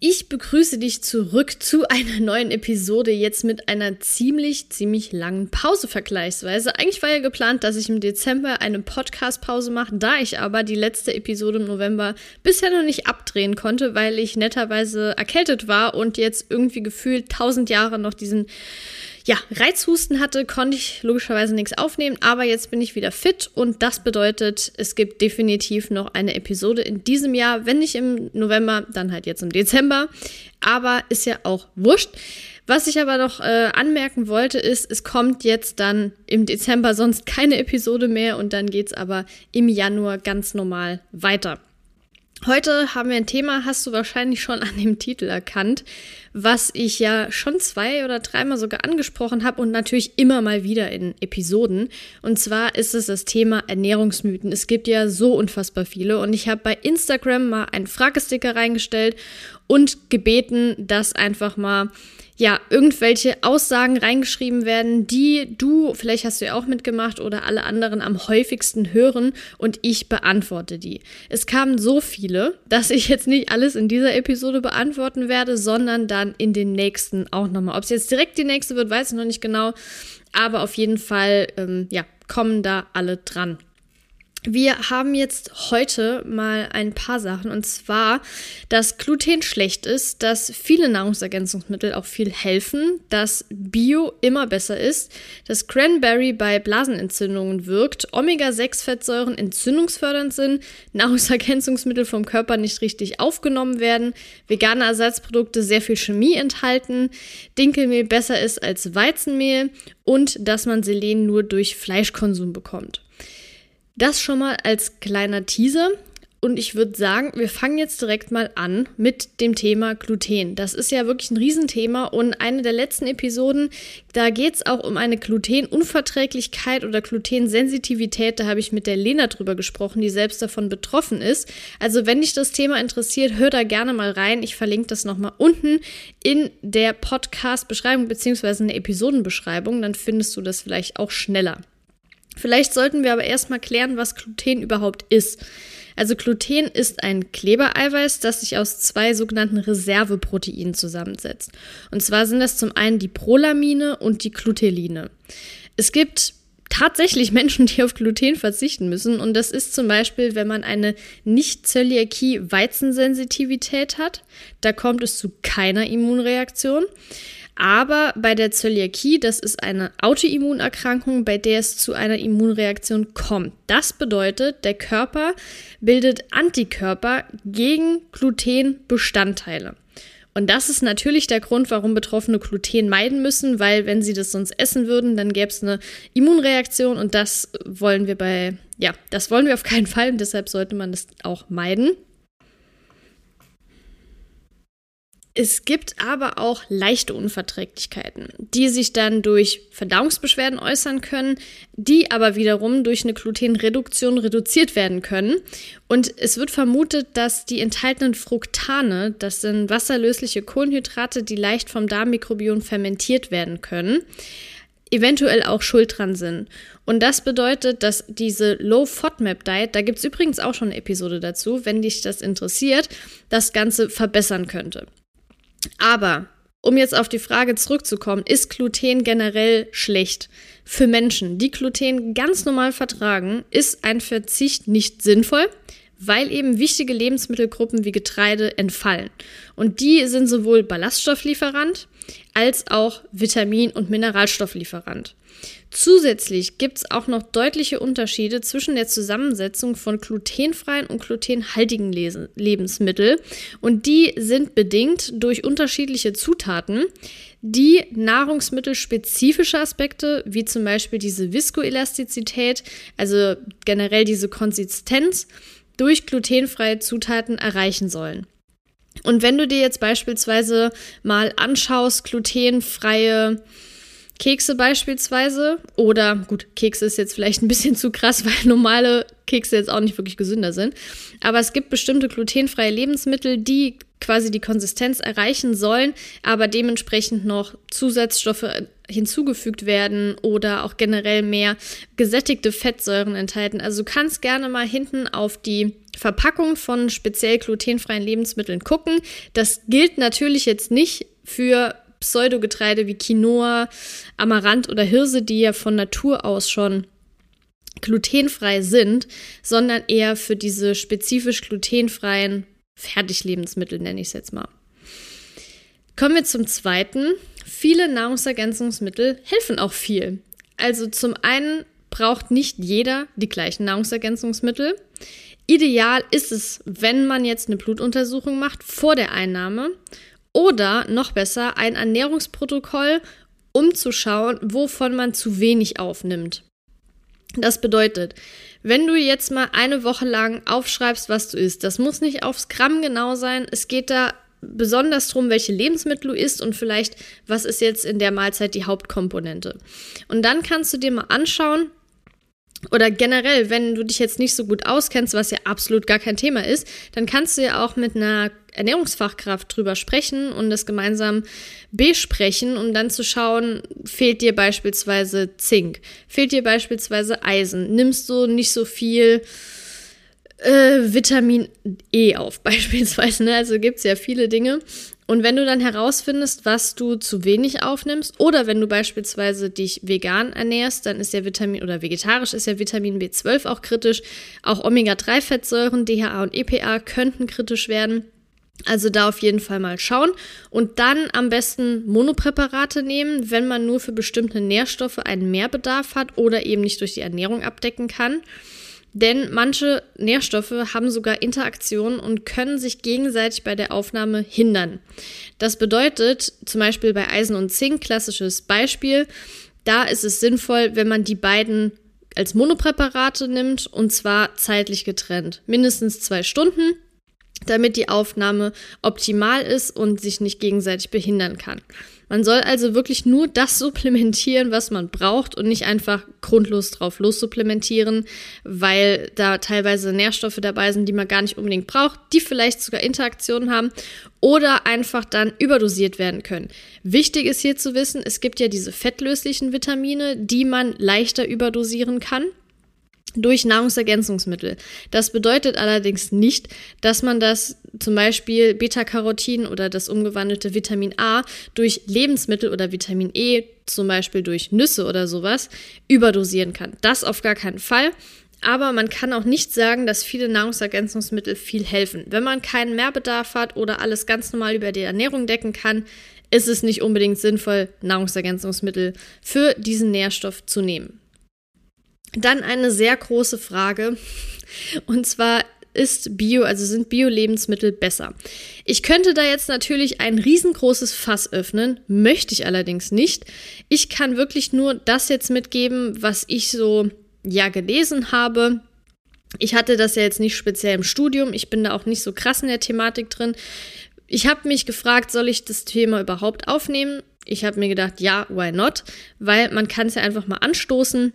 Ich begrüße dich zurück zu einer neuen Episode, jetzt mit einer ziemlich, ziemlich langen Pause vergleichsweise. Eigentlich war ja geplant, dass ich im Dezember eine Podcast-Pause mache, da ich aber die letzte Episode im November bisher noch nicht abdrehen konnte, weil ich netterweise erkältet war und jetzt irgendwie gefühlt tausend Jahre noch diesen ja, Reizhusten hatte, konnte ich logischerweise nichts aufnehmen, aber jetzt bin ich wieder fit und das bedeutet, es gibt definitiv noch eine Episode in diesem Jahr, wenn nicht im November, dann halt jetzt im Dezember, aber ist ja auch wurscht. Was ich aber noch äh, anmerken wollte, ist, es kommt jetzt dann im Dezember sonst keine Episode mehr und dann geht's aber im Januar ganz normal weiter. Heute haben wir ein Thema, hast du wahrscheinlich schon an dem Titel erkannt, was ich ja schon zwei oder dreimal sogar angesprochen habe und natürlich immer mal wieder in Episoden. Und zwar ist es das Thema Ernährungsmythen. Es gibt ja so unfassbar viele und ich habe bei Instagram mal einen Fragesticker reingestellt und gebeten, dass einfach mal ja, irgendwelche Aussagen reingeschrieben werden, die du, vielleicht hast du ja auch mitgemacht oder alle anderen am häufigsten hören und ich beantworte die. Es kamen so viele, dass ich jetzt nicht alles in dieser Episode beantworten werde, sondern dann in den nächsten auch nochmal. Ob es jetzt direkt die nächste wird, weiß ich noch nicht genau, aber auf jeden Fall, ähm, ja, kommen da alle dran. Wir haben jetzt heute mal ein paar Sachen und zwar, dass Gluten schlecht ist, dass viele Nahrungsergänzungsmittel auch viel helfen, dass Bio immer besser ist, dass Cranberry bei Blasenentzündungen wirkt, Omega-6-Fettsäuren entzündungsfördernd sind, Nahrungsergänzungsmittel vom Körper nicht richtig aufgenommen werden, vegane Ersatzprodukte sehr viel Chemie enthalten, Dinkelmehl besser ist als Weizenmehl und dass man Selen nur durch Fleischkonsum bekommt. Das schon mal als kleiner Teaser. Und ich würde sagen, wir fangen jetzt direkt mal an mit dem Thema Gluten. Das ist ja wirklich ein Riesenthema und eine der letzten Episoden, da geht es auch um eine Glutenunverträglichkeit oder Glutensensitivität. Da habe ich mit der Lena drüber gesprochen, die selbst davon betroffen ist. Also wenn dich das Thema interessiert, hör da gerne mal rein. Ich verlinke das nochmal unten in der Podcast-Beschreibung beziehungsweise in der Episodenbeschreibung. Dann findest du das vielleicht auch schneller. Vielleicht sollten wir aber erstmal klären, was Gluten überhaupt ist. Also Gluten ist ein Klebereiweiß, das sich aus zwei sogenannten Reserveproteinen zusammensetzt. Und zwar sind das zum einen die Prolamine und die Gluteline. Es gibt tatsächlich Menschen, die auf Gluten verzichten müssen. Und das ist zum Beispiel, wenn man eine Nicht-Zöliakie-Weizensensitivität hat. Da kommt es zu keiner Immunreaktion. Aber bei der Zöliakie, das ist eine Autoimmunerkrankung, bei der es zu einer Immunreaktion kommt. Das bedeutet, der Körper bildet Antikörper gegen Glutenbestandteile. Und das ist natürlich der Grund, warum Betroffene Gluten meiden müssen, weil wenn sie das sonst essen würden, dann gäbe es eine Immunreaktion und das wollen wir bei, ja, das wollen wir auf keinen Fall und deshalb sollte man das auch meiden. Es gibt aber auch leichte Unverträglichkeiten, die sich dann durch Verdauungsbeschwerden äußern können, die aber wiederum durch eine Glutenreduktion reduziert werden können. Und es wird vermutet, dass die enthaltenen Fructane, das sind wasserlösliche Kohlenhydrate, die leicht vom Darmmikrobiom fermentiert werden können, eventuell auch schuld dran sind. Und das bedeutet, dass diese Low FODMAP Diet, da gibt es übrigens auch schon eine Episode dazu, wenn dich das interessiert, das Ganze verbessern könnte. Aber um jetzt auf die Frage zurückzukommen, ist Gluten generell schlecht? Für Menschen, die Gluten ganz normal vertragen, ist ein Verzicht nicht sinnvoll, weil eben wichtige Lebensmittelgruppen wie Getreide entfallen. Und die sind sowohl Ballaststofflieferant als auch Vitamin- und Mineralstofflieferant. Zusätzlich gibt es auch noch deutliche Unterschiede zwischen der Zusammensetzung von glutenfreien und glutenhaltigen Lebensmitteln und die sind bedingt durch unterschiedliche Zutaten, die nahrungsmittelspezifische Aspekte, wie zum Beispiel diese Viskoelastizität, also generell diese Konsistenz, durch glutenfreie Zutaten erreichen sollen. Und wenn du dir jetzt beispielsweise mal anschaust, glutenfreie Kekse beispielsweise, oder gut, Kekse ist jetzt vielleicht ein bisschen zu krass, weil normale Kekse jetzt auch nicht wirklich gesünder sind, aber es gibt bestimmte glutenfreie Lebensmittel, die quasi die Konsistenz erreichen sollen, aber dementsprechend noch Zusatzstoffe hinzugefügt werden oder auch generell mehr gesättigte Fettsäuren enthalten. Also du kannst gerne mal hinten auf die Verpackung von speziell glutenfreien Lebensmitteln gucken. Das gilt natürlich jetzt nicht für Pseudogetreide wie Quinoa, Amaranth oder Hirse, die ja von Natur aus schon glutenfrei sind, sondern eher für diese spezifisch glutenfreien Fertiglebensmittel, nenne ich es jetzt mal. Kommen wir zum zweiten. Viele Nahrungsergänzungsmittel helfen auch viel. Also zum einen braucht nicht jeder die gleichen Nahrungsergänzungsmittel. Ideal ist es, wenn man jetzt eine Blutuntersuchung macht vor der Einnahme oder noch besser ein Ernährungsprotokoll, um zu schauen, wovon man zu wenig aufnimmt. Das bedeutet, wenn du jetzt mal eine Woche lang aufschreibst, was du isst, das muss nicht aufs Gramm genau sein. Es geht da besonders darum, welche Lebensmittel du isst und vielleicht, was ist jetzt in der Mahlzeit die Hauptkomponente. Und dann kannst du dir mal anschauen, oder generell, wenn du dich jetzt nicht so gut auskennst, was ja absolut gar kein Thema ist, dann kannst du ja auch mit einer Ernährungsfachkraft drüber sprechen und das gemeinsam besprechen, um dann zu schauen, fehlt dir beispielsweise Zink, fehlt dir beispielsweise Eisen, nimmst du nicht so viel äh, Vitamin E auf, beispielsweise. Ne? Also gibt es ja viele Dinge. Und wenn du dann herausfindest, was du zu wenig aufnimmst, oder wenn du beispielsweise dich vegan ernährst, dann ist ja Vitamin oder vegetarisch ist ja Vitamin B12 auch kritisch. Auch Omega-3-Fettsäuren, DHA und EPA könnten kritisch werden. Also da auf jeden Fall mal schauen und dann am besten Monopräparate nehmen, wenn man nur für bestimmte Nährstoffe einen Mehrbedarf hat oder eben nicht durch die Ernährung abdecken kann. Denn manche Nährstoffe haben sogar Interaktionen und können sich gegenseitig bei der Aufnahme hindern. Das bedeutet zum Beispiel bei Eisen und Zink, klassisches Beispiel, da ist es sinnvoll, wenn man die beiden als Monopräparate nimmt und zwar zeitlich getrennt. Mindestens zwei Stunden, damit die Aufnahme optimal ist und sich nicht gegenseitig behindern kann. Man soll also wirklich nur das supplementieren, was man braucht und nicht einfach grundlos drauf lossupplementieren, weil da teilweise Nährstoffe dabei sind, die man gar nicht unbedingt braucht, die vielleicht sogar Interaktionen haben oder einfach dann überdosiert werden können. Wichtig ist hier zu wissen, es gibt ja diese fettlöslichen Vitamine, die man leichter überdosieren kann durch Nahrungsergänzungsmittel. Das bedeutet allerdings nicht, dass man das zum Beispiel Beta-Carotin oder das umgewandelte Vitamin A durch Lebensmittel oder Vitamin E, zum Beispiel durch Nüsse oder sowas, überdosieren kann. Das auf gar keinen Fall. Aber man kann auch nicht sagen, dass viele Nahrungsergänzungsmittel viel helfen. Wenn man keinen Mehrbedarf hat oder alles ganz normal über die Ernährung decken kann, ist es nicht unbedingt sinnvoll, Nahrungsergänzungsmittel für diesen Nährstoff zu nehmen. Dann eine sehr große Frage. Und zwar ist Bio, also sind Bio-Lebensmittel besser? Ich könnte da jetzt natürlich ein riesengroßes Fass öffnen, möchte ich allerdings nicht. Ich kann wirklich nur das jetzt mitgeben, was ich so ja gelesen habe. Ich hatte das ja jetzt nicht speziell im Studium, ich bin da auch nicht so krass in der Thematik drin. Ich habe mich gefragt, soll ich das Thema überhaupt aufnehmen? Ich habe mir gedacht, ja, why not? Weil man kann es ja einfach mal anstoßen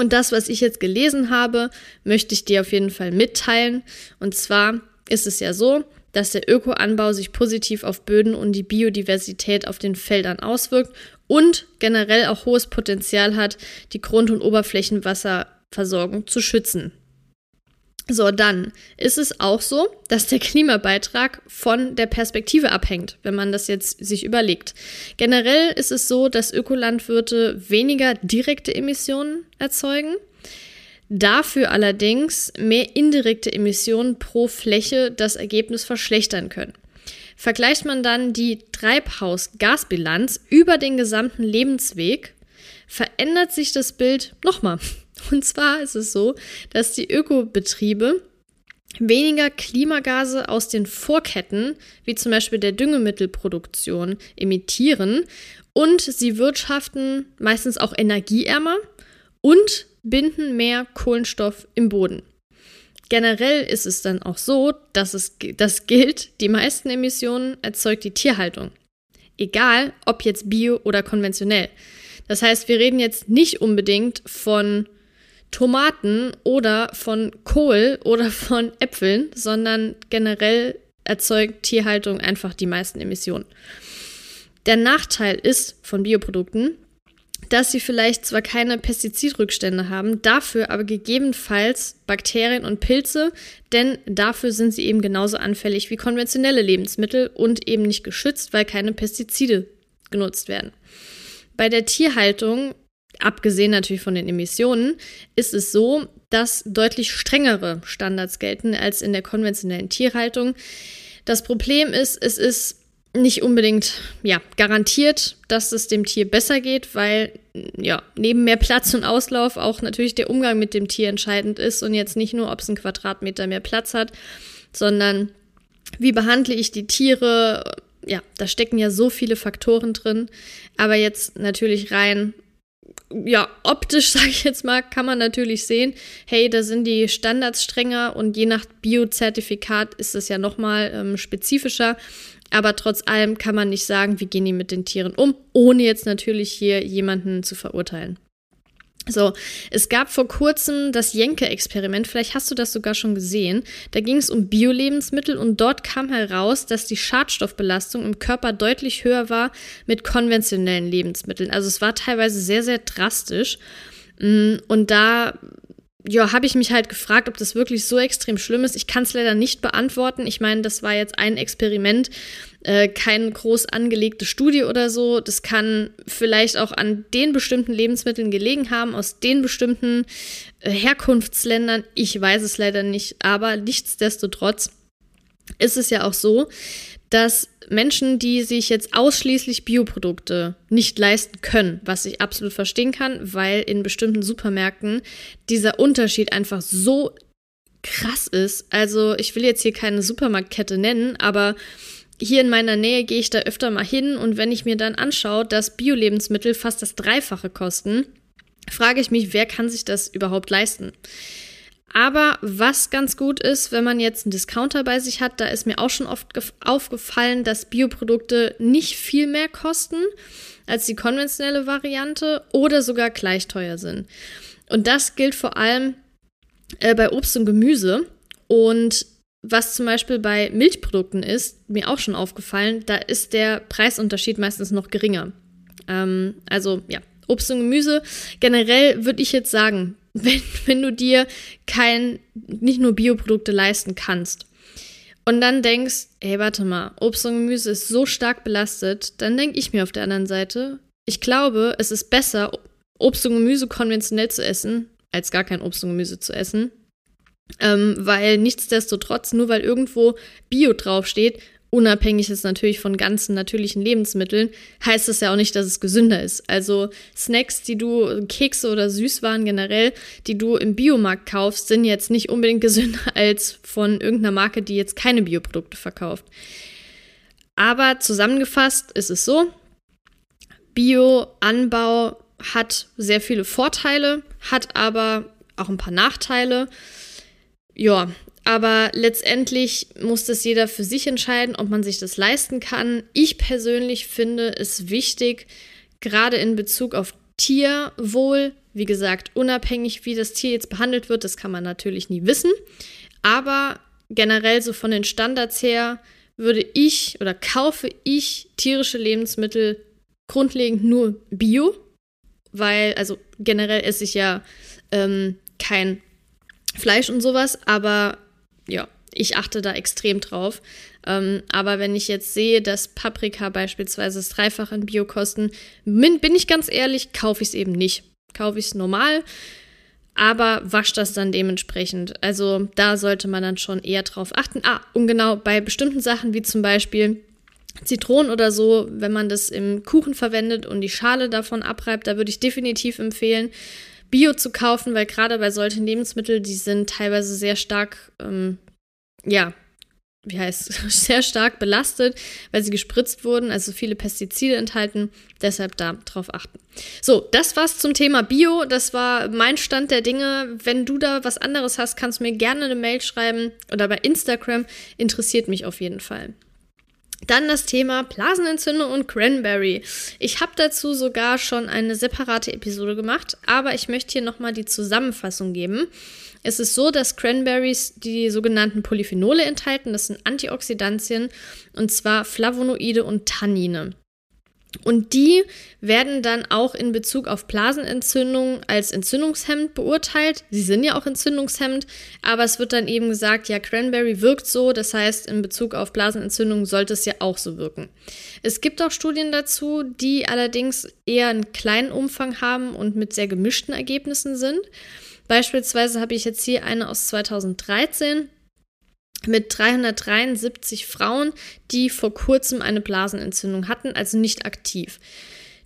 und das, was ich jetzt gelesen habe, möchte ich dir auf jeden Fall mitteilen. Und zwar ist es ja so, dass der Ökoanbau sich positiv auf Böden und die Biodiversität auf den Feldern auswirkt und generell auch hohes Potenzial hat, die Grund- und Oberflächenwasserversorgung zu schützen. So, dann ist es auch so, dass der Klimabeitrag von der Perspektive abhängt, wenn man das jetzt sich überlegt. Generell ist es so, dass Ökolandwirte weniger direkte Emissionen erzeugen, dafür allerdings mehr indirekte Emissionen pro Fläche das Ergebnis verschlechtern können. Vergleicht man dann die Treibhausgasbilanz über den gesamten Lebensweg, verändert sich das Bild nochmal. Und zwar ist es so, dass die Ökobetriebe weniger Klimagase aus den Vorketten, wie zum Beispiel der Düngemittelproduktion, emittieren und sie wirtschaften meistens auch energieärmer und binden mehr Kohlenstoff im Boden. Generell ist es dann auch so, dass es das gilt, die meisten Emissionen erzeugt die Tierhaltung. Egal, ob jetzt bio oder konventionell. Das heißt, wir reden jetzt nicht unbedingt von Tomaten oder von Kohl oder von Äpfeln, sondern generell erzeugt Tierhaltung einfach die meisten Emissionen. Der Nachteil ist von Bioprodukten, dass sie vielleicht zwar keine Pestizidrückstände haben, dafür aber gegebenenfalls Bakterien und Pilze, denn dafür sind sie eben genauso anfällig wie konventionelle Lebensmittel und eben nicht geschützt, weil keine Pestizide genutzt werden. Bei der Tierhaltung, abgesehen natürlich von den Emissionen, ist es so, dass deutlich strengere Standards gelten als in der konventionellen Tierhaltung. Das Problem ist, es ist nicht unbedingt ja, garantiert, dass es dem Tier besser geht, weil ja, neben mehr Platz und Auslauf auch natürlich der Umgang mit dem Tier entscheidend ist und jetzt nicht nur, ob es einen Quadratmeter mehr Platz hat, sondern wie behandle ich die Tiere? Ja, da stecken ja so viele Faktoren drin, aber jetzt natürlich rein ja, optisch, sage ich jetzt mal, kann man natürlich sehen, hey, da sind die Standards strenger und je nach Biozertifikat ist es ja nochmal ähm, spezifischer. Aber trotz allem kann man nicht sagen, wie gehen die mit den Tieren um, ohne jetzt natürlich hier jemanden zu verurteilen. So, es gab vor kurzem das Jenke-Experiment, vielleicht hast du das sogar schon gesehen. Da ging es um Bio-Lebensmittel und dort kam heraus, dass die Schadstoffbelastung im Körper deutlich höher war mit konventionellen Lebensmitteln. Also es war teilweise sehr, sehr drastisch. Mm, und da ja, habe ich mich halt gefragt, ob das wirklich so extrem schlimm ist. Ich kann es leider nicht beantworten. Ich meine, das war jetzt ein Experiment, äh, keine groß angelegte Studie oder so. Das kann vielleicht auch an den bestimmten Lebensmitteln gelegen haben, aus den bestimmten äh, Herkunftsländern. Ich weiß es leider nicht, aber nichtsdestotrotz ist es ja auch so, dass Menschen, die sich jetzt ausschließlich Bioprodukte nicht leisten können, was ich absolut verstehen kann, weil in bestimmten Supermärkten dieser Unterschied einfach so krass ist. Also ich will jetzt hier keine Supermarktkette nennen, aber hier in meiner Nähe gehe ich da öfter mal hin und wenn ich mir dann anschaue, dass Bio-Lebensmittel fast das Dreifache kosten, frage ich mich, wer kann sich das überhaupt leisten? Aber was ganz gut ist, wenn man jetzt einen Discounter bei sich hat, da ist mir auch schon oft aufgefallen, dass Bioprodukte nicht viel mehr kosten als die konventionelle Variante oder sogar gleich teuer sind. Und das gilt vor allem äh, bei Obst und Gemüse. Und was zum Beispiel bei Milchprodukten ist, mir auch schon aufgefallen, da ist der Preisunterschied meistens noch geringer. Ähm, also ja, Obst und Gemüse. Generell würde ich jetzt sagen, wenn, wenn du dir kein, nicht nur Bioprodukte leisten kannst und dann denkst, ey, warte mal, Obst und Gemüse ist so stark belastet, dann denke ich mir auf der anderen Seite, ich glaube, es ist besser, Obst und Gemüse konventionell zu essen, als gar kein Obst und Gemüse zu essen. Ähm, weil nichtsdestotrotz, nur weil irgendwo Bio draufsteht, unabhängig ist natürlich von ganzen natürlichen Lebensmitteln, heißt das ja auch nicht, dass es gesünder ist. Also Snacks, die du, Kekse oder Süßwaren generell, die du im Biomarkt kaufst, sind jetzt nicht unbedingt gesünder als von irgendeiner Marke, die jetzt keine Bioprodukte verkauft. Aber zusammengefasst ist es so, Bioanbau hat sehr viele Vorteile, hat aber auch ein paar Nachteile. Ja, aber letztendlich muss das jeder für sich entscheiden, ob man sich das leisten kann. Ich persönlich finde es wichtig, gerade in Bezug auf Tierwohl, wie gesagt, unabhängig, wie das Tier jetzt behandelt wird, das kann man natürlich nie wissen. Aber generell so von den Standards her würde ich oder kaufe ich tierische Lebensmittel grundlegend nur Bio, weil, also generell esse ich ja ähm, kein Fleisch und sowas, aber ja, ich achte da extrem drauf. Ähm, aber wenn ich jetzt sehe, dass Paprika beispielsweise das Dreifache in Bio kosten, bin, bin ich ganz ehrlich, kaufe ich es eben nicht. Kaufe ich es normal, aber wasche das dann dementsprechend. Also da sollte man dann schon eher drauf achten. Ah, und genau, bei bestimmten Sachen wie zum Beispiel Zitronen oder so, wenn man das im Kuchen verwendet und die Schale davon abreibt, da würde ich definitiv empfehlen, Bio zu kaufen, weil gerade bei solchen Lebensmitteln, die sind teilweise sehr stark, ähm, ja, wie heißt, sehr stark belastet, weil sie gespritzt wurden, also viele Pestizide enthalten. Deshalb da drauf achten. So, das war's zum Thema Bio. Das war mein Stand der Dinge. Wenn du da was anderes hast, kannst du mir gerne eine Mail schreiben oder bei Instagram. Interessiert mich auf jeden Fall. Dann das Thema Blasenentzündung und Cranberry. Ich habe dazu sogar schon eine separate Episode gemacht, aber ich möchte hier nochmal die Zusammenfassung geben. Es ist so, dass Cranberries die sogenannten Polyphenole enthalten. Das sind Antioxidantien und zwar Flavonoide und Tannine. Und die werden dann auch in Bezug auf Blasenentzündungen als entzündungshemmend beurteilt. Sie sind ja auch entzündungshemmend, aber es wird dann eben gesagt, ja, Cranberry wirkt so, das heißt, in Bezug auf Blasenentzündungen sollte es ja auch so wirken. Es gibt auch Studien dazu, die allerdings eher einen kleinen Umfang haben und mit sehr gemischten Ergebnissen sind. Beispielsweise habe ich jetzt hier eine aus 2013 mit 373 Frauen, die vor kurzem eine Blasenentzündung hatten, also nicht aktiv.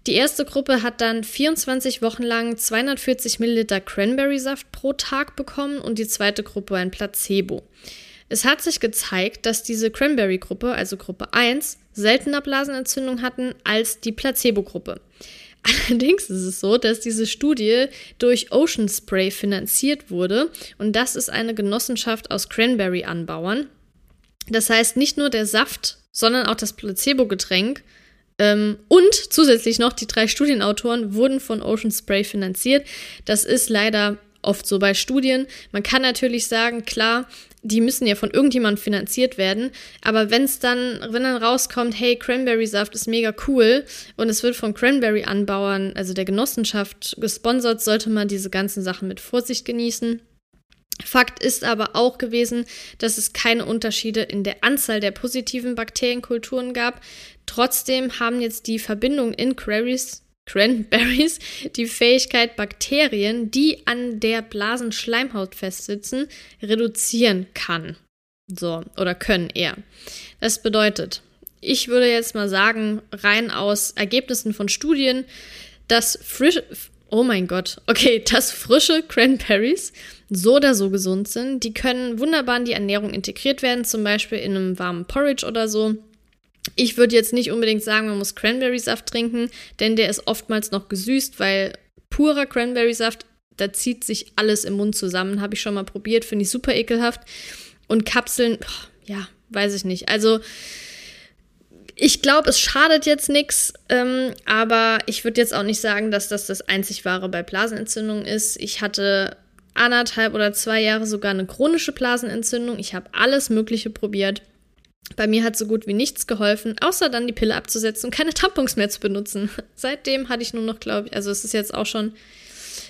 Die erste Gruppe hat dann 24 Wochen lang 240 Milliliter Cranberry-Saft pro Tag bekommen und die zweite Gruppe ein Placebo. Es hat sich gezeigt, dass diese Cranberry-Gruppe, also Gruppe 1, seltener Blasenentzündung hatten als die Placebo-Gruppe. Allerdings ist es so, dass diese Studie durch Ocean Spray finanziert wurde und das ist eine Genossenschaft aus Cranberry-Anbauern. Das heißt, nicht nur der Saft, sondern auch das Placebo-Getränk ähm, und zusätzlich noch die drei Studienautoren wurden von Ocean Spray finanziert. Das ist leider oft so bei Studien. Man kann natürlich sagen, klar, die müssen ja von irgendjemandem finanziert werden. Aber wenn es dann, wenn dann rauskommt, hey, Cranberry-Saft ist mega cool und es wird von Cranberry-Anbauern, also der Genossenschaft, gesponsert, sollte man diese ganzen Sachen mit Vorsicht genießen. Fakt ist aber auch gewesen, dass es keine Unterschiede in der Anzahl der positiven Bakterienkulturen gab. Trotzdem haben jetzt die Verbindungen in Cranberries Cranberries die Fähigkeit, Bakterien, die an der Blasenschleimhaut festsitzen, reduzieren kann. So, oder können eher. Das bedeutet, ich würde jetzt mal sagen, rein aus Ergebnissen von Studien, dass frische, oh mein Gott, okay, dass frische Cranberries so oder so gesund sind. Die können wunderbar in die Ernährung integriert werden, zum Beispiel in einem warmen Porridge oder so. Ich würde jetzt nicht unbedingt sagen, man muss Cranberry-Saft trinken, denn der ist oftmals noch gesüßt, weil purer Cranberry-Saft, da zieht sich alles im Mund zusammen. Habe ich schon mal probiert, finde ich super ekelhaft. Und Kapseln, ja, weiß ich nicht. Also, ich glaube, es schadet jetzt nichts, ähm, aber ich würde jetzt auch nicht sagen, dass das das einzig wahre bei Blasenentzündungen ist. Ich hatte anderthalb oder zwei Jahre sogar eine chronische Blasenentzündung. Ich habe alles Mögliche probiert. Bei mir hat so gut wie nichts geholfen, außer dann die Pille abzusetzen und keine Tampons mehr zu benutzen. Seitdem hatte ich nur noch, glaube ich, also es ist jetzt auch schon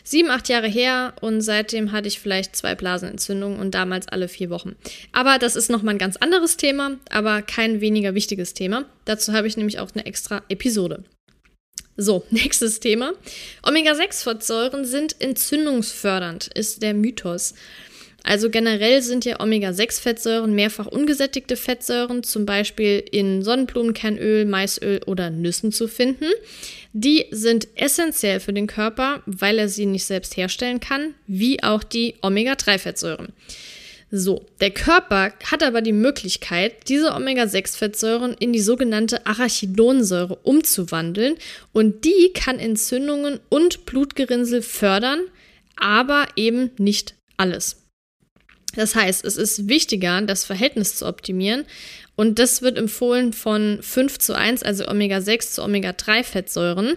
sieben, acht Jahre her und seitdem hatte ich vielleicht zwei Blasenentzündungen und damals alle vier Wochen. Aber das ist nochmal ein ganz anderes Thema, aber kein weniger wichtiges Thema. Dazu habe ich nämlich auch eine extra Episode. So, nächstes Thema. Omega-6-Fettsäuren sind entzündungsfördernd, ist der Mythos. Also generell sind ja Omega-6-Fettsäuren mehrfach ungesättigte Fettsäuren, zum Beispiel in Sonnenblumenkernöl, Maisöl oder Nüssen zu finden. Die sind essentiell für den Körper, weil er sie nicht selbst herstellen kann, wie auch die Omega-3-Fettsäuren. So, der Körper hat aber die Möglichkeit, diese Omega-6-Fettsäuren in die sogenannte Arachidonsäure umzuwandeln und die kann Entzündungen und Blutgerinnsel fördern, aber eben nicht alles. Das heißt, es ist wichtiger, das Verhältnis zu optimieren. Und das wird empfohlen von 5 zu 1, also Omega-6 zu Omega-3-Fettsäuren,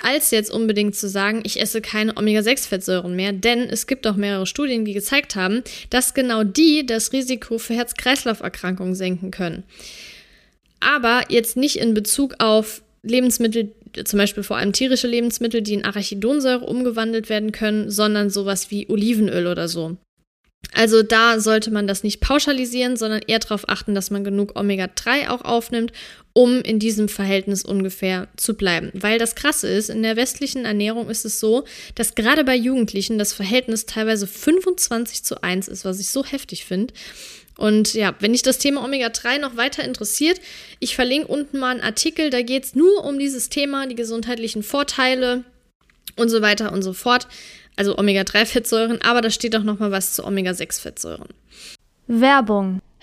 als jetzt unbedingt zu sagen, ich esse keine Omega-6-Fettsäuren mehr. Denn es gibt auch mehrere Studien, die gezeigt haben, dass genau die das Risiko für Herz-Kreislauf-Erkrankungen senken können. Aber jetzt nicht in Bezug auf Lebensmittel, zum Beispiel vor allem tierische Lebensmittel, die in Arachidonsäure umgewandelt werden können, sondern sowas wie Olivenöl oder so. Also da sollte man das nicht pauschalisieren, sondern eher darauf achten, dass man genug Omega-3 auch aufnimmt, um in diesem Verhältnis ungefähr zu bleiben. Weil das Krasse ist, in der westlichen Ernährung ist es so, dass gerade bei Jugendlichen das Verhältnis teilweise 25 zu 1 ist, was ich so heftig finde. Und ja, wenn dich das Thema Omega-3 noch weiter interessiert, ich verlinke unten mal einen Artikel, da geht es nur um dieses Thema, die gesundheitlichen Vorteile und so weiter und so fort also Omega-3-Fettsäuren, aber da steht auch noch mal was zu Omega-6-Fettsäuren. Werbung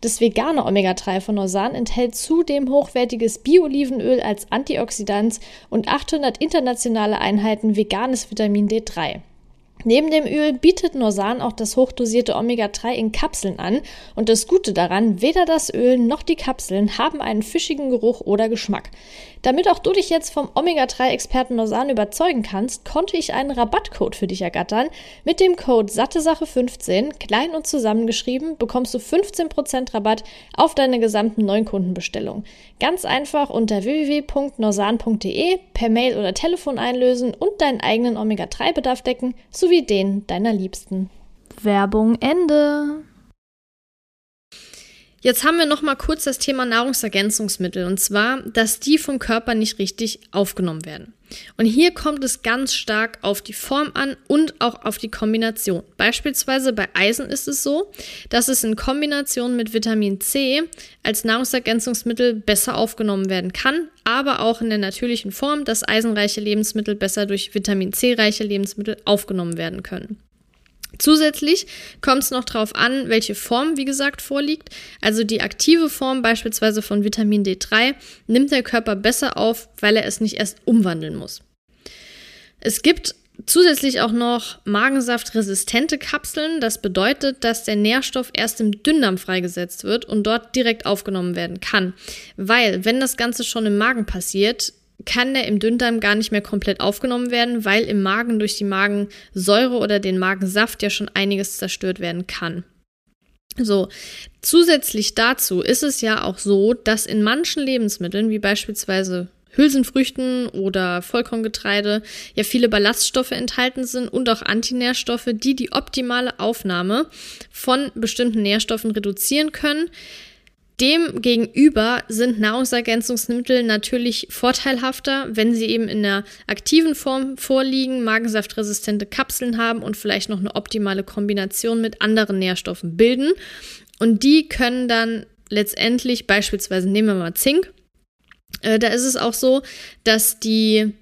Das vegane Omega-3 von Norsan enthält zudem hochwertiges Bio-Olivenöl als Antioxidant und 800 internationale Einheiten veganes Vitamin D3. Neben dem Öl bietet Norsan auch das hochdosierte Omega-3 in Kapseln an und das Gute daran, weder das Öl noch die Kapseln haben einen fischigen Geruch oder Geschmack. Damit auch du dich jetzt vom Omega-3-Experten Norsan überzeugen kannst, konnte ich einen Rabattcode für dich ergattern. Mit dem Code SatteSache15, klein und zusammengeschrieben, bekommst du 15% Rabatt auf deine gesamten neuen Kundenbestellungen. Ganz einfach unter www.norsan.de per Mail oder Telefon einlösen und deinen eigenen Omega-3-Bedarf decken, sowie den deiner Liebsten. Werbung Ende. Jetzt haben wir noch mal kurz das Thema Nahrungsergänzungsmittel und zwar, dass die vom Körper nicht richtig aufgenommen werden. Und hier kommt es ganz stark auf die Form an und auch auf die Kombination. Beispielsweise bei Eisen ist es so, dass es in Kombination mit Vitamin C als Nahrungsergänzungsmittel besser aufgenommen werden kann, aber auch in der natürlichen Form, dass eisenreiche Lebensmittel besser durch Vitamin C reiche Lebensmittel aufgenommen werden können. Zusätzlich kommt es noch darauf an, welche Form, wie gesagt, vorliegt. Also die aktive Form beispielsweise von Vitamin D3 nimmt der Körper besser auf, weil er es nicht erst umwandeln muss. Es gibt zusätzlich auch noch magensaftresistente Kapseln. Das bedeutet, dass der Nährstoff erst im Dünndarm freigesetzt wird und dort direkt aufgenommen werden kann. Weil, wenn das Ganze schon im Magen passiert, kann der im Dünndarm gar nicht mehr komplett aufgenommen werden, weil im Magen durch die Magensäure oder den Magensaft ja schon einiges zerstört werden kann. So, zusätzlich dazu ist es ja auch so, dass in manchen Lebensmitteln, wie beispielsweise Hülsenfrüchten oder Vollkorngetreide, ja viele Ballaststoffe enthalten sind und auch Antinährstoffe, die die optimale Aufnahme von bestimmten Nährstoffen reduzieren können. Demgegenüber sind Nahrungsergänzungsmittel natürlich vorteilhafter, wenn sie eben in der aktiven Form vorliegen, magensaftresistente Kapseln haben und vielleicht noch eine optimale Kombination mit anderen Nährstoffen bilden. Und die können dann letztendlich beispielsweise, nehmen wir mal Zink, äh, da ist es auch so, dass die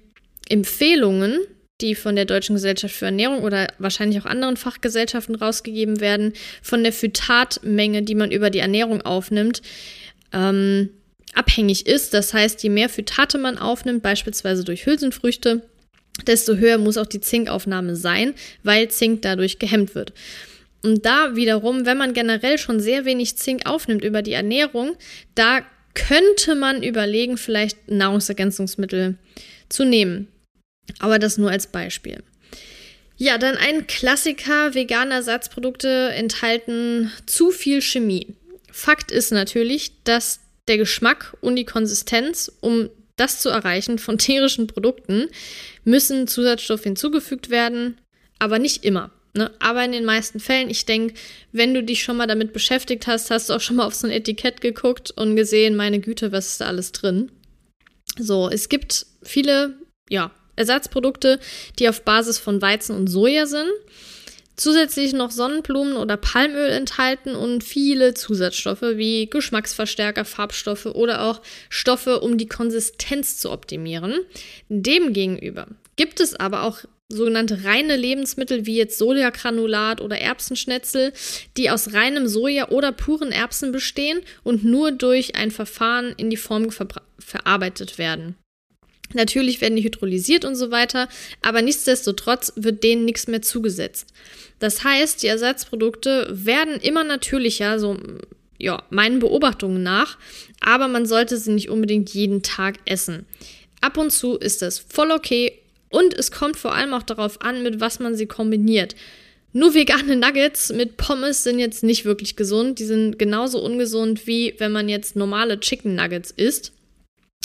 Empfehlungen die von der Deutschen Gesellschaft für Ernährung oder wahrscheinlich auch anderen Fachgesellschaften rausgegeben werden, von der Phytatmenge, die man über die Ernährung aufnimmt, ähm, abhängig ist. Das heißt, je mehr Phytate man aufnimmt, beispielsweise durch Hülsenfrüchte, desto höher muss auch die Zinkaufnahme sein, weil Zink dadurch gehemmt wird. Und da wiederum, wenn man generell schon sehr wenig Zink aufnimmt über die Ernährung, da könnte man überlegen, vielleicht Nahrungsergänzungsmittel zu nehmen. Aber das nur als Beispiel. Ja, dann ein Klassiker, vegane Ersatzprodukte enthalten zu viel Chemie. Fakt ist natürlich, dass der Geschmack und die Konsistenz, um das zu erreichen von tierischen Produkten, müssen Zusatzstoffe hinzugefügt werden, aber nicht immer. Ne? Aber in den meisten Fällen, ich denke, wenn du dich schon mal damit beschäftigt hast, hast du auch schon mal auf so ein Etikett geguckt und gesehen, meine Güte, was ist da alles drin? So, es gibt viele, ja, Ersatzprodukte, die auf Basis von Weizen und Soja sind. Zusätzlich noch Sonnenblumen oder Palmöl enthalten und viele Zusatzstoffe wie Geschmacksverstärker, Farbstoffe oder auch Stoffe, um die Konsistenz zu optimieren. Demgegenüber gibt es aber auch sogenannte reine Lebensmittel wie jetzt Sojagranulat oder Erbsenschnetzel, die aus reinem Soja oder puren Erbsen bestehen und nur durch ein Verfahren in die Form verarbeitet werden. Natürlich werden die hydrolysiert und so weiter, aber nichtsdestotrotz wird denen nichts mehr zugesetzt. Das heißt, die Ersatzprodukte werden immer natürlicher, so ja, meinen Beobachtungen nach, aber man sollte sie nicht unbedingt jeden Tag essen. Ab und zu ist das voll okay und es kommt vor allem auch darauf an, mit was man sie kombiniert. Nur vegane Nuggets mit Pommes sind jetzt nicht wirklich gesund. Die sind genauso ungesund, wie wenn man jetzt normale Chicken Nuggets isst.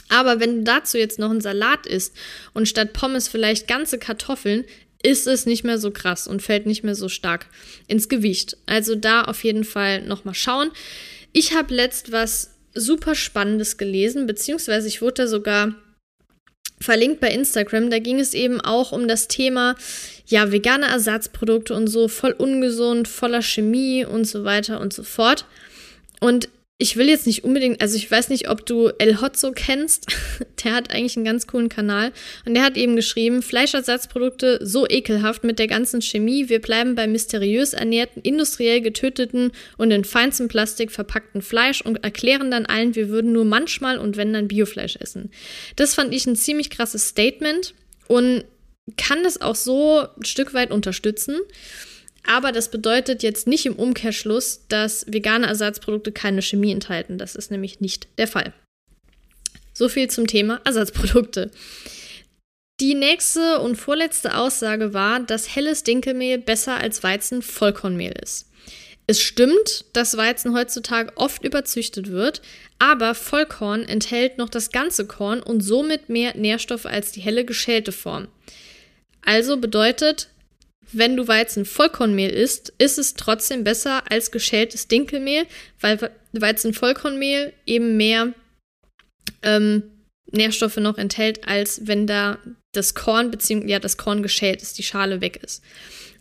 Aber wenn du dazu jetzt noch einen Salat isst und statt Pommes vielleicht ganze Kartoffeln, ist es nicht mehr so krass und fällt nicht mehr so stark ins Gewicht. Also da auf jeden Fall nochmal schauen. Ich habe letzt was super Spannendes gelesen, beziehungsweise ich wurde da sogar verlinkt bei Instagram. Da ging es eben auch um das Thema, ja, vegane Ersatzprodukte und so, voll ungesund, voller Chemie und so weiter und so fort. Und ich will jetzt nicht unbedingt, also ich weiß nicht, ob du El Hotzo kennst. Der hat eigentlich einen ganz coolen Kanal. Und der hat eben geschrieben, Fleischersatzprodukte so ekelhaft mit der ganzen Chemie. Wir bleiben bei mysteriös ernährten, industriell getöteten und in feinstem Plastik verpackten Fleisch und erklären dann allen, wir würden nur manchmal und wenn dann Biofleisch essen. Das fand ich ein ziemlich krasses Statement und kann das auch so ein Stück weit unterstützen. Aber das bedeutet jetzt nicht im Umkehrschluss, dass vegane Ersatzprodukte keine Chemie enthalten. Das ist nämlich nicht der Fall. So viel zum Thema Ersatzprodukte. Die nächste und vorletzte Aussage war, dass helles Dinkelmehl besser als Weizen Vollkornmehl ist. Es stimmt, dass Weizen heutzutage oft überzüchtet wird, aber Vollkorn enthält noch das ganze Korn und somit mehr Nährstoffe als die helle geschälte Form. Also bedeutet, wenn du Weizen Vollkornmehl isst, ist es trotzdem besser als geschältes Dinkelmehl, weil Weizen Vollkornmehl eben mehr ähm, Nährstoffe noch enthält, als wenn da das Korn beziehungsweise ja das Korn geschält ist, die Schale weg ist.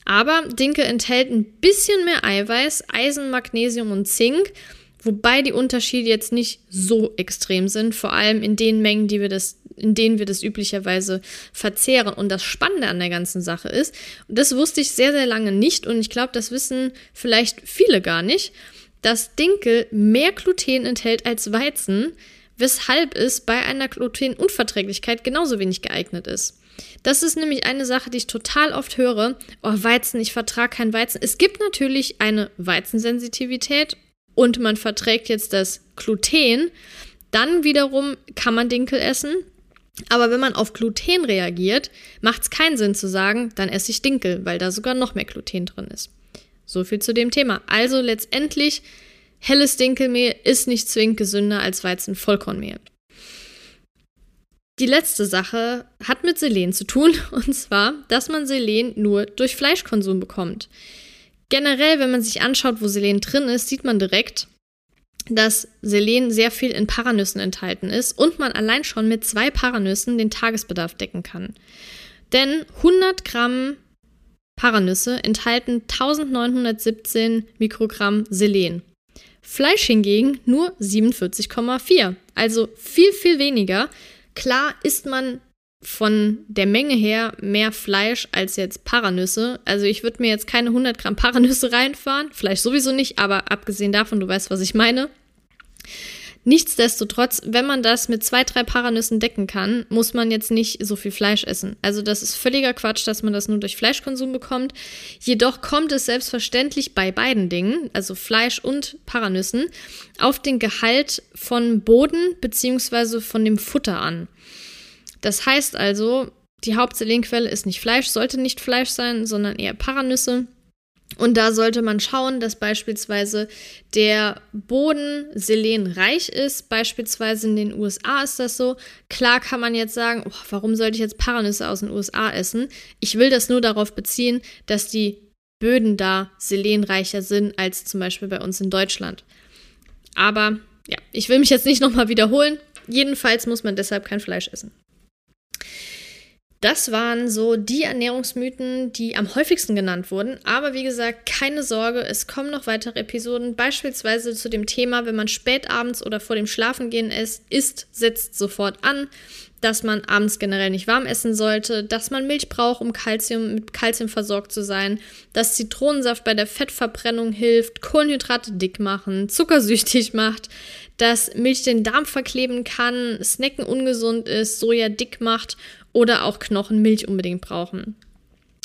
Aber Dinkel enthält ein bisschen mehr Eiweiß, Eisen, Magnesium und Zink Wobei die Unterschiede jetzt nicht so extrem sind, vor allem in den Mengen, die wir das, in denen wir das üblicherweise verzehren. Und das Spannende an der ganzen Sache ist, und das wusste ich sehr, sehr lange nicht, und ich glaube, das wissen vielleicht viele gar nicht, dass Dinkel mehr Gluten enthält als Weizen, weshalb es bei einer Glutenunverträglichkeit genauso wenig geeignet ist. Das ist nämlich eine Sache, die ich total oft höre. Oh, Weizen, ich vertrage kein Weizen. Es gibt natürlich eine Weizensensitivität und man verträgt jetzt das Gluten, dann wiederum kann man Dinkel essen. Aber wenn man auf Gluten reagiert, macht es keinen Sinn zu sagen, dann esse ich Dinkel, weil da sogar noch mehr Gluten drin ist. So viel zu dem Thema. Also letztendlich, helles Dinkelmehl ist nicht zwingend gesünder als Weizen-Vollkornmehl. Die letzte Sache hat mit Selen zu tun, und zwar, dass man Selen nur durch Fleischkonsum bekommt. Generell, wenn man sich anschaut, wo Selen drin ist, sieht man direkt, dass Selen sehr viel in Paranüssen enthalten ist und man allein schon mit zwei Paranüssen den Tagesbedarf decken kann. Denn 100 Gramm Paranüsse enthalten 1917 Mikrogramm Selen. Fleisch hingegen nur 47,4, also viel, viel weniger. Klar isst man von der Menge her mehr Fleisch als jetzt Paranüsse. Also ich würde mir jetzt keine 100 Gramm Paranüsse reinfahren, vielleicht sowieso nicht, aber abgesehen davon, du weißt, was ich meine. Nichtsdestotrotz, wenn man das mit zwei, drei Paranüssen decken kann, muss man jetzt nicht so viel Fleisch essen. Also das ist völliger Quatsch, dass man das nur durch Fleischkonsum bekommt. Jedoch kommt es selbstverständlich bei beiden Dingen, also Fleisch und Paranüssen, auf den Gehalt von Boden bzw. von dem Futter an. Das heißt also, die Hauptselenquelle ist nicht Fleisch, sollte nicht Fleisch sein, sondern eher Paranüsse. Und da sollte man schauen, dass beispielsweise der Boden selenreich ist. Beispielsweise in den USA ist das so. Klar kann man jetzt sagen, oh, warum sollte ich jetzt Paranüsse aus den USA essen? Ich will das nur darauf beziehen, dass die Böden da selenreicher sind als zum Beispiel bei uns in Deutschland. Aber ja, ich will mich jetzt nicht nochmal wiederholen. Jedenfalls muss man deshalb kein Fleisch essen. Das waren so die Ernährungsmythen, die am häufigsten genannt wurden. Aber wie gesagt, keine Sorge, es kommen noch weitere Episoden, beispielsweise zu dem Thema, wenn man spät abends oder vor dem Schlafengehen isst, isst setzt sofort an, dass man abends generell nicht warm essen sollte, dass man Milch braucht, um Kalzium, mit Kalzium versorgt zu sein, dass Zitronensaft bei der Fettverbrennung hilft, Kohlenhydrate dick machen, zuckersüchtig macht, dass Milch den Darm verkleben kann, Snacken ungesund ist, Soja dick macht oder auch Knochenmilch unbedingt brauchen.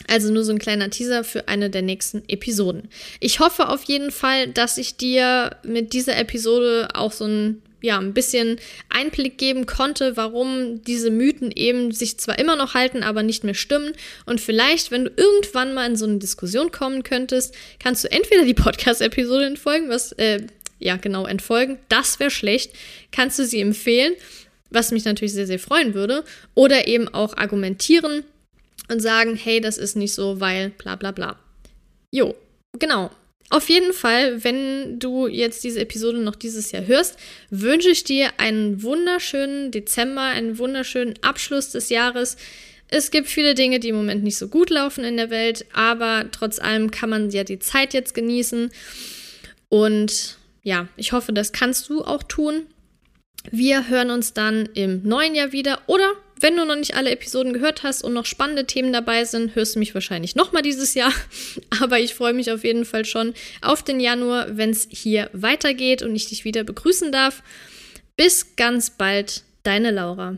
Also nur so ein kleiner Teaser für eine der nächsten Episoden. Ich hoffe auf jeden Fall, dass ich dir mit dieser Episode auch so ein ja, ein bisschen Einblick geben konnte, warum diese Mythen eben sich zwar immer noch halten, aber nicht mehr stimmen. Und vielleicht, wenn du irgendwann mal in so eine Diskussion kommen könntest, kannst du entweder die Podcast-Episode entfolgen, was, äh, ja, genau, entfolgen, das wäre schlecht, kannst du sie empfehlen, was mich natürlich sehr, sehr freuen würde, oder eben auch argumentieren und sagen, hey, das ist nicht so, weil bla bla bla. Jo, genau. Auf jeden Fall, wenn du jetzt diese Episode noch dieses Jahr hörst, wünsche ich dir einen wunderschönen Dezember, einen wunderschönen Abschluss des Jahres. Es gibt viele Dinge, die im Moment nicht so gut laufen in der Welt, aber trotz allem kann man ja die Zeit jetzt genießen. Und ja, ich hoffe, das kannst du auch tun. Wir hören uns dann im neuen Jahr wieder oder wenn du noch nicht alle Episoden gehört hast und noch spannende Themen dabei sind, hörst du mich wahrscheinlich nochmal dieses Jahr. Aber ich freue mich auf jeden Fall schon auf den Januar, wenn es hier weitergeht und ich dich wieder begrüßen darf. Bis ganz bald, deine Laura.